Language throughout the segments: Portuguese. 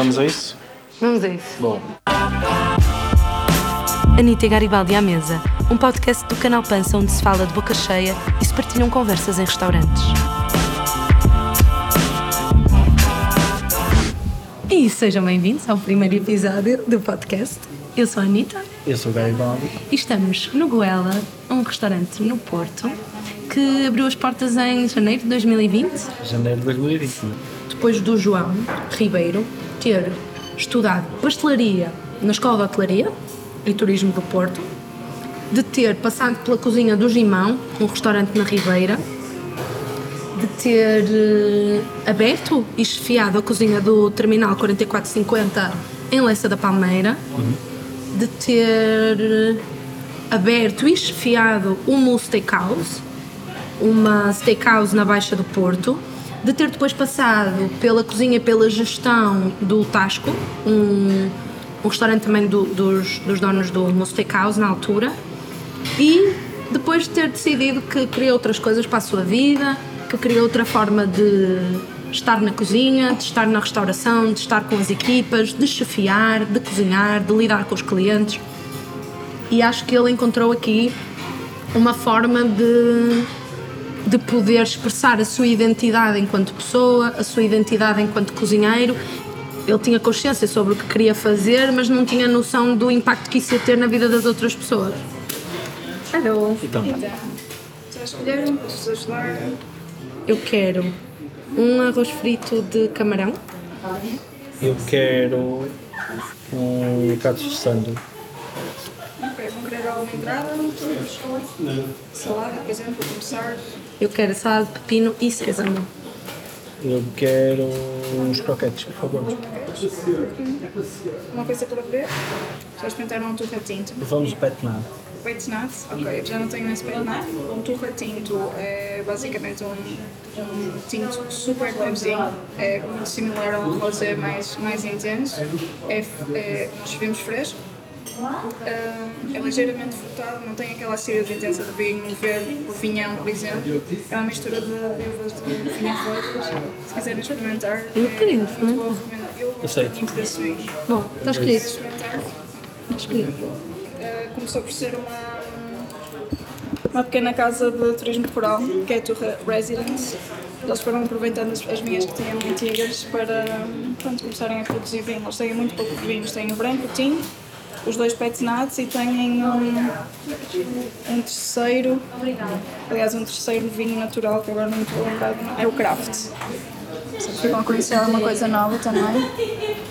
Vamos a isso? Vamos a isso. Bom. Anitta e Garibaldi à Mesa, um podcast do canal Pança onde se fala de boca cheia e se partilham conversas em restaurantes. E sejam bem-vindos ao primeiro episódio do podcast. Eu sou a Anitta Eu sou o Garibaldi. e estamos no Goela, um restaurante no Porto, que abriu as portas em janeiro de 2020, Janeiro de 2020. Depois do João Ribeiro ter estudado pastelaria na Escola de Hotelaria e Turismo do Porto, de ter passado pela cozinha do Gimão, um restaurante na Ribeira, de ter eh, aberto e chefiado a cozinha do Terminal 4450 em Leça da Palmeira, de ter eh, aberto e chefiado uma steakhouse, uma steakhouse na Baixa do Porto, de ter depois passado pela cozinha pela gestão do Tasco, um, um restaurante também do- dos, dos donos do Mo Steakhouse na altura, e depois de ter decidido que queria outras coisas para a sua vida, que queria outra forma de estar na cozinha, de estar na restauração, de estar com as equipas, de chefiar, de cozinhar, de lidar com os clientes. E acho que ele encontrou aqui uma forma de, de poder expressar a sua identidade enquanto pessoa, a sua identidade enquanto cozinheiro. Ele tinha consciência sobre o que queria fazer, mas não tinha noção do impacto que isso ia ter na vida das outras pessoas. Alô. Então, Já escolheram? Posso ajudar? Eu quero um arroz frito de camarão, eu quero um prato de sandu. Alguma entrada? Salada, por exemplo, para começar. eu quero salada de pepino e sésamo. Eu quero uns croquetes, por favor. Uma coisa para beber? Já experimentaram um turra tinto? Vamos. Peito nat? Ok, já não tenho esse peito nat. Um turra tinto é basicamente um, um tinto super levezinho. É muito similar a um rosé mais, mais intenso. É, é nós vimos fresco. Ah, é ligeiramente frutado, não tem aquela acidez intensa de vinho verde, o vinhão, por exemplo. É uma mistura de uvas de vinho rotas. Se quiserem experimentar, Eu é muito recomendo. Eu gosto da swing. Bom, está escolhido. Uh, começou por ser uma, uma pequena casa de turismo rural, que é a Turra Residence. Eles foram aproveitando as, as vinhas que tinham antigas para pronto, começarem a produzir vinho. Eles têm muito pouco de vinhos, têm o branco, o tinto, os dois petinados e têm um, um terceiro, aliás, um terceiro vinho natural que agora não estou a lembrar, do nome, é o Craft. Se ficam a conhecer alguma coisa nova também,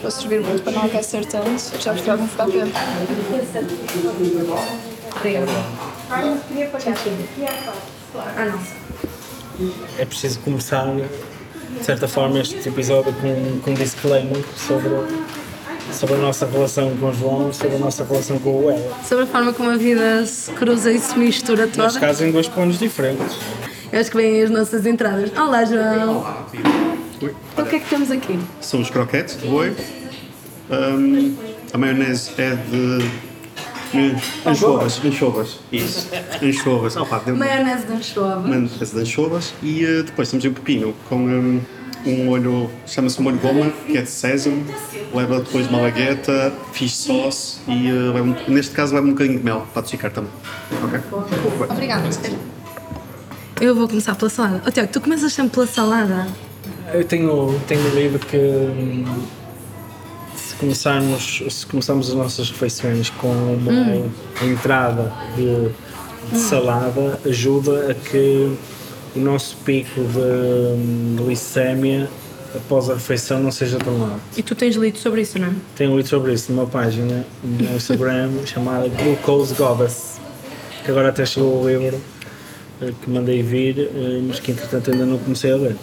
para servir muito para não aquecer tanto, já vos trago um frappé. Ah, não. É preciso começar, de certa forma, este episódio com, com um disclaimer sobre, sobre a nossa relação com o João, sobre a nossa relação com o Ela. Sobre a forma como a vida se cruza e se mistura Neste toda. caso, em dois pontos diferentes. Eu acho que vêm as nossas entradas. Olá, João. Então, o que é que temos aqui? São os croquetes de boi. Hum, a maionese é de. Anchovas, anchovas. Isso. Anchovas. Oh, pá, deu Maionese de anchova. maionese de anchovas. E eh, depois temos o pepino com hum, um molho, chama-se molho goma, que é de sésamo. Leva depois malagueta, fish sauce e eh, leva um- neste caso leva um bocadinho de mel para adocicar também. Ok? Obrigada. Eu vou começar pela salada. Oh, Tiago, tu começas sempre pela salada? Eu tenho, tenho lido que hum, se começarmos, se começarmos as nossas refeições com uma entrada de, de salada, ajuda a que o nosso pico de hum, glicémia após a refeição não seja tão alto. E tu tens lido sobre isso, não é? Tenho lido sobre isso numa página no Instagram chamada Glucose Goddess, que agora até chegou o livro eh, que mandei vir, eh, mas que entretanto ainda não comecei a ler.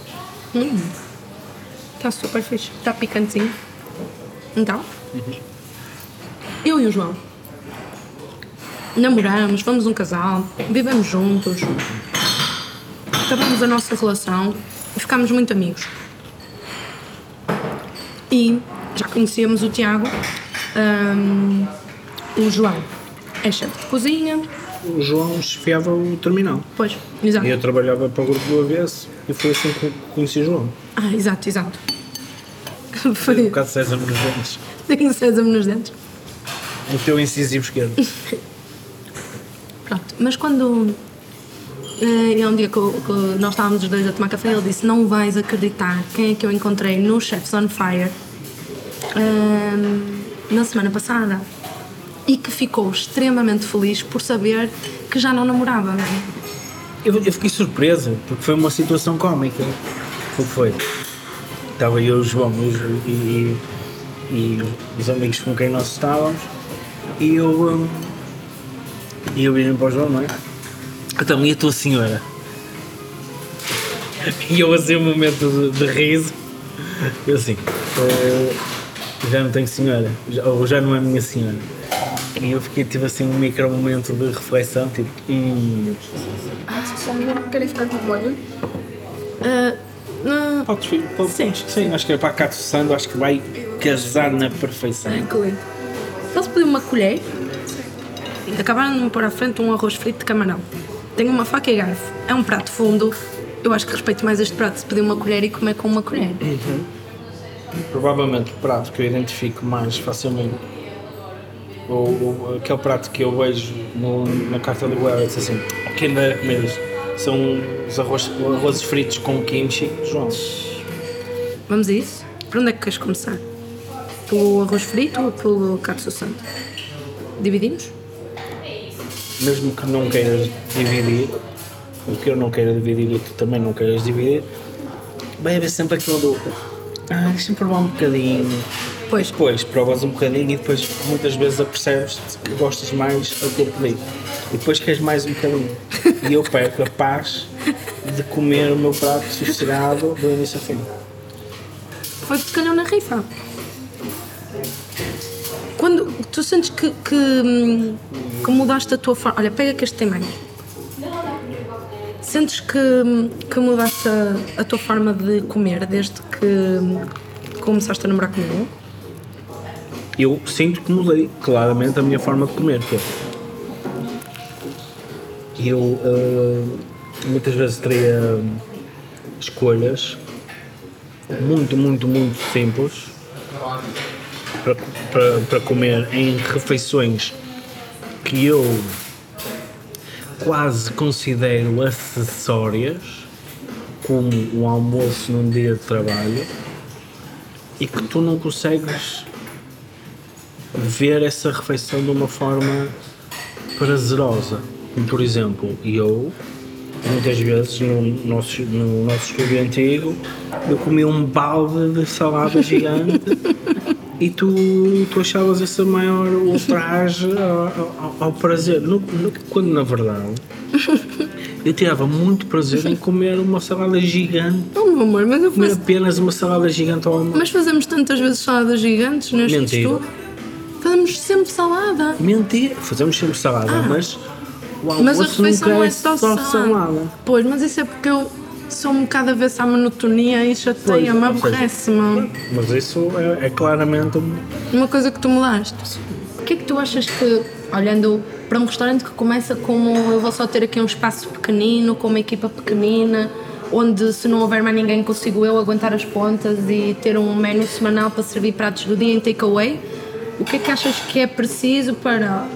Está super fixe. Está picantezinho. Então, eu e o João namoramos, fomos um casal, vivemos juntos, acabamos a nossa relação ficámos muito amigos. E já conhecíamos o Tiago, hum, o João é chefe de cozinha, O João chefiava o terminal. pois, exato. E eu trabalhava para o grupo do AVS e foi assim que conheci o João. Ah, exato, exato. Um Foi. bocado de sésamo nos dentes. Tenho sésamo nos dentes. O teu incisivo esquerdo. Pronto, mas quando eh, é um dia que, nós estávamos os dois a tomar café, ele disse: Não vais acreditar quem é que eu encontrei no Chefs on Fire ehm, na semana passada e que ficou extremamente feliz por saber que já não namorava. Eu, eu fiquei surpreso, porque foi uma situação cómica. O que foi? Estava eu, o João e, e, e- e os amigos com quem nós estávamos e eu, hum, e eu virei para o João, não é? Então, e a tua senhora? E eu assim um momento de, de riso, eu assim, "Eh, já não tenho senhora, já- ou já não é minha senhora. E eu fiquei, tive assim um micro momento de reflexão, tipo, hum, Querem ficar com o molho? Eh, não, Podes vir, pode- Sim. acho que sim, acho que é para a Cato Sando, acho que vai casar na perfeição. incluí. Ele pediu uma colher acabaram de me pôr à frente um arroz frito de camarão. Tenho uma faca e garfo. É um prato fundo. Eu acho que respeito mais este prato se pedir uma colher e comer com uma colher. Provavelmente o prato que eu identifico mais facilmente, ou, ou aquele prato que eu vejo no- na carta do Well, diz assim, quem comer isto? São os arroz, arrozes fritos com kimchi, João. Vamos a isso? Por onde é que queres começar? Pelo arroz frito ou pelo katsu santo? Dividimos? Mesmo que não queiras dividir, o que eu não queira dividir e tu também não queiras dividir, vai haver sempre aquilo do, ah, deixa-me provar um bocadinho, Pois. Depois provas um bocadinho e depois muitas vezes apercebes que gostas mais do que eu pedi. E depois queres mais um bocadinho. E eu perco a paz de comer o meu prato sossegado do início ao fim. Foi que te calhou na rifa. Tu sentes que, que, hum, que mudaste a tua forma. Olha, pega que este tem mais. Sentes que, hum, que mudaste a, a tua forma de comer desde que hum, começaste a namorar comigo? Eu sinto que mudei claramente a minha forma de comer. É, eu eh, muitas vezes teria escolhas muito, muito, muito simples para, comer em refeições que eu quase considero acessórias, como o almoço num dia de trabalho, e que tu não consegues ver essa refeição de uma forma prazerosa. Por exemplo, eu, muitas vezes no nosso, no nosso estúdio antigo, eu comi um balde de salada gigante e tu, tu achavas essa maior ultraje ao, ao- ao prazer. No- no- quando na verdade eu tirava muito prazer em comer uma salada gigante, Oh, meu amor, mas eu comer faço. apenas uma salada gigante ao almoço. Mas fazemos tantas vezes saladas gigantes neste Mentira. estúdio. Fazemos sempre salada. Mentira, fazemos sempre salada, mas o almoço Mas a refeição nunca é é só, só salada. salada. Pois, mas isso é porque eu sou um bocado avessa à monotonia e chateia-me, aborrece-me. Mas isso é, é claramente um- Uma coisa que tu mudaste. O que é que tu achas que, olhando para um restaurante que começa como eu vou só ter aqui um espaço pequenino, com uma equipa pequenina, onde se não houver mais ninguém consigo eu aguentar as pontas e ter um menu semanal para servir pratos do dia em takeaway, o que é que achas que é preciso para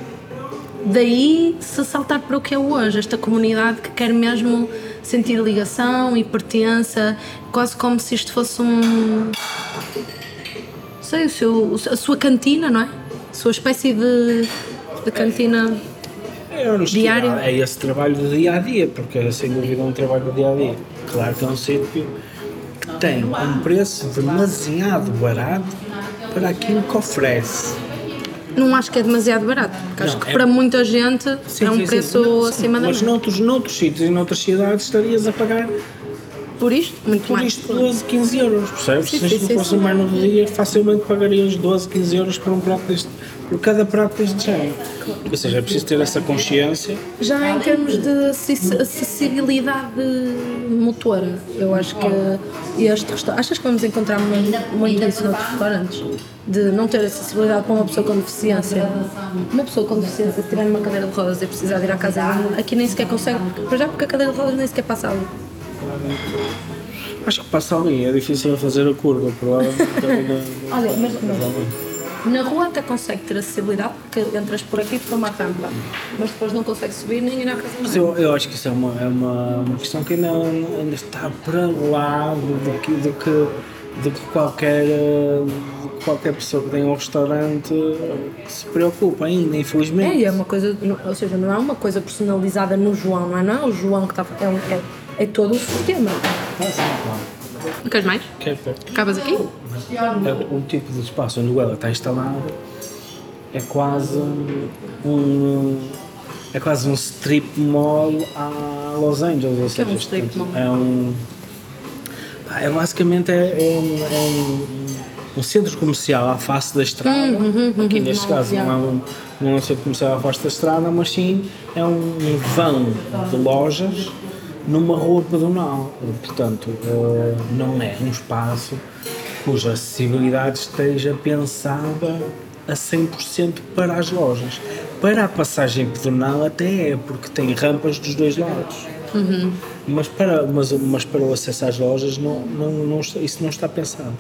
daí se saltar para o que é hoje, esta comunidade que quer mesmo sentir ligação e pertença, quase como se isto fosse um sei, o seu, a sua cantina, não é? A sua espécie de, de cantina. é honestidade, Diário? É esse trabalho do dia a dia, porque é sem dúvida um trabalho do dia a dia. Claro que é um sítio que tem um preço demasiado barato para aquilo que oferece. Não acho que é demasiado barato, porque acho Não, que é- para muita gente Sim, é um sim, preço sim, acima da Mas média. noutros, noutros sítios e noutras cidades estarias a pagar Por isto, muito por mais. isto 12, 15 euros, percebes? Sim, Se isto fosse um menu do dia, facilmente pagarias 12, 15 euros por um prato deste, por cada prato deste género. Ou seja, é preciso ter essa consciência. Já em termos de acessibilidade motora, eu acho que este restaurante. Achas que vamos encontrar muito, muito isso noutros restaurantes? De não ter acessibilidade para uma pessoa com deficiência. Uma pessoa com deficiência, se tiver numa cadeira de rodas e precisar de ir à casa, aqui nem sequer consegue, para já porque a cadeira de rodas nem sequer passa ali. Acho que passa ali, é difícil fazer a curva, provavelmente. Olha, mas, mas na rua até consegue ter acessibilidade porque entras por aqui por uma rampa, mas depois não consegue subir nem ir à casa. Mas eu, eu acho que isso é uma, é uma, uma questão que ainda, ainda está para lá do que, do que, do que qualquer, qualquer pessoa que tem um restaurante que se preocupa ainda, É, infelizmente. e é uma coisa, ou seja, não é uma coisa personalizada no João, não é? Não é o João que está é, um- é, é todo o sistema. Ah, sim, claro. Queres mais? Quer ver? Acabas aqui? É? O tipo de espaço onde ela está instalada é quase um é quase um strip mall a Los Angeles, ou seja, um strip mall? é um é basicamente é, é um, é um- um centro comercial à face da estrada. Aqui neste caso não é, um, não é um centro comercial à face da estrada mas sim é um vão de lojas numa rua pedonal. Portanto eh, não é um espaço cuja acessibilidade esteja pensada a 100% para as lojas. Para a passagem pedonal até é, porque tem rampas dos dois lados. Mas, para, mas, mas para o acesso às lojas não, não, não isso não está pensado.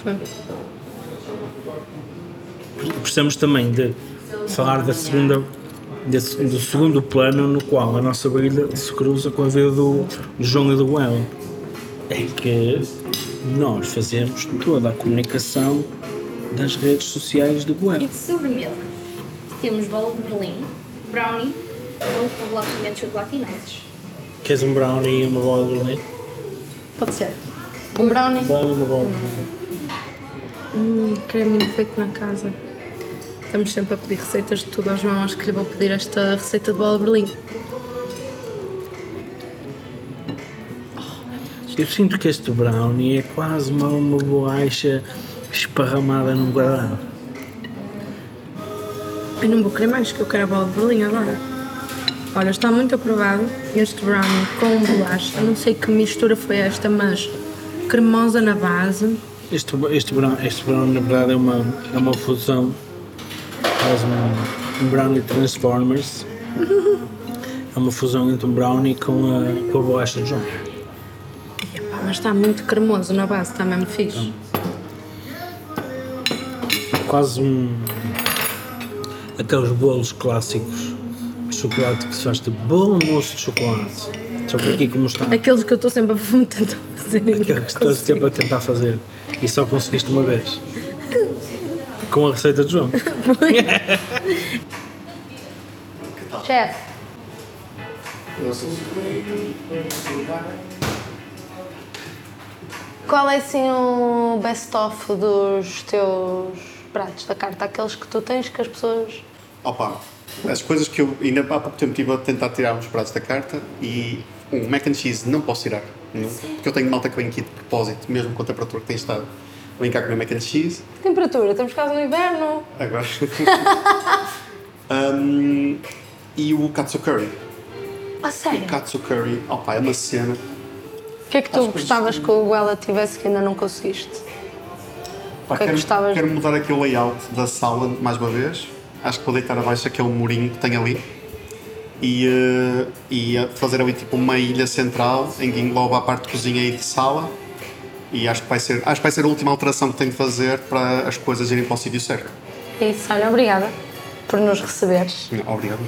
Precisamos também de falar da segunda, desse- do segundo plano no qual a nossa vida se cruza com a vida do, João e do Goela. É que nós fazemos toda a comunicação das redes sociais do E Goela. de sobremesa, temos bolo de Berlim, brownie, bolo com bloquinho de chocolate e nozes. Queres um brownie e uma bola de Berlim? Pode ser. Um brownie, Brownie e uma bola de Berlim. um creme feito na casa. Estamos sempre a pedir receitas de tudo ao João. Acho que lhe vou pedir esta receita de bola de Berlim. Eu sinto que este brownie é quase uma, uma bolacha esparramada num guardanapo. Eu não vou querer mais, que eu quero a bola de Berlim agora. Olha, está muito aprovado este brownie com bolacha. Não sei que mistura foi esta, mas cremosa na base. Este, este, brown, este brownie, na verdade, é uma, é uma fusão. Quase um, um brownie Transformers. É uma fusão entre um brownie com a, com a bolacha de João. Mas está muito cremoso na base, está mesmo fixe. Quase um. Aqueles bolos clássicos de chocolate que se faz de bolo mousse de chocolate. Só que aqui, como está. Aqueles que eu estou sempre a tentar fazer. Aquele que estás sempre a tentar fazer e só conseguiste uma vez. Com a receita de João. Chefe, qual é assim o best-of dos teus pratos da carta? Aqueles que tu tens que as pessoas. Opa, as coisas que eu ainda há pouco tempo estive a tentar tirar uns pratos da carta e um mac and cheese não posso tirar, não, porque eu tenho malta que vem aqui de propósito, mesmo com a temperatura que tem estado, vem cá comer mac and cheese, Que temperatura? Estamos quase no inverno. agora. Um, e o katsu curry. A sério? O katsu curry, opa, é uma cena. O que é que tu gostavas que o Guela tivesse que ainda não conseguiste? Pá, que é que quero, gostavas? quero mudar aqui o layout da sala mais uma vez. Acho que vou deitar abaixo aquele murinho que tem ali e, eh, e eh, fazer ali tipo uma ilha central em que engloba a parte de cozinha e de sala. E acho que vai ser, acho que vai ser a última alteração que tenho de fazer para as coisas irem para o sítio certo. É isso, olha, obrigada por nos receberes. Obrigado.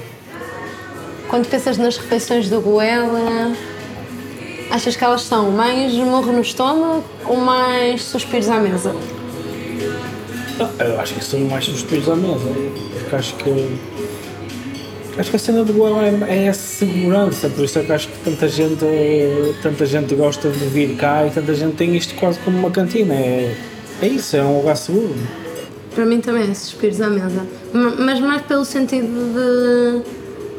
Quando pensas nas refeições do Goela, achas que elas são mais morro no estômago ou mais suspiros à mesa? Eu acho que são mais suspiros à mesa. Porque acho que. Acho que a cena do Goel é, é a segurança, por isso é que acho que tanta gente, tanta gente gosta de vir cá e tanta gente tem isto quase como uma cantina. É, é isso, é um lugar seguro. Para mim também é suspiros à mesa. Mas mais pelo sentido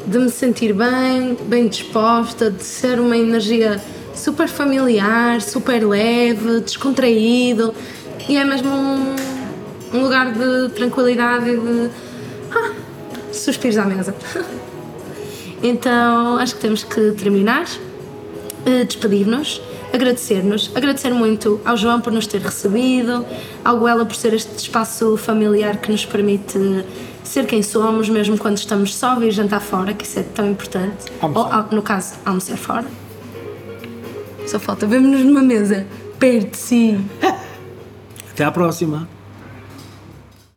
de, de me sentir bem, bem disposta, de ser uma energia super familiar, super leve, descontraído. E é mesmo um, um lugar de tranquilidade e de. Ah, suspiros à mesa. Então acho que temos que terminar, eh, despedir-nos, agradecer-nos, agradecer muito ao João por nos ter recebido, ao Goela por ser este espaço familiar que nos permite ser quem somos, mesmo quando estamos só e jantar fora, que isso é tão importante. Almoçar. Ou, no caso, almoçar fora. Só falta vermos-nos numa mesa Perto de si. Até à próxima.